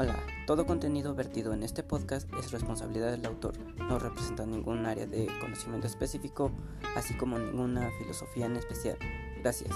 Hola, todo contenido vertido en este podcast es responsabilidad del autor, no representa ningún área de conocimiento específico, así como ninguna filosofía en especial. Gracias.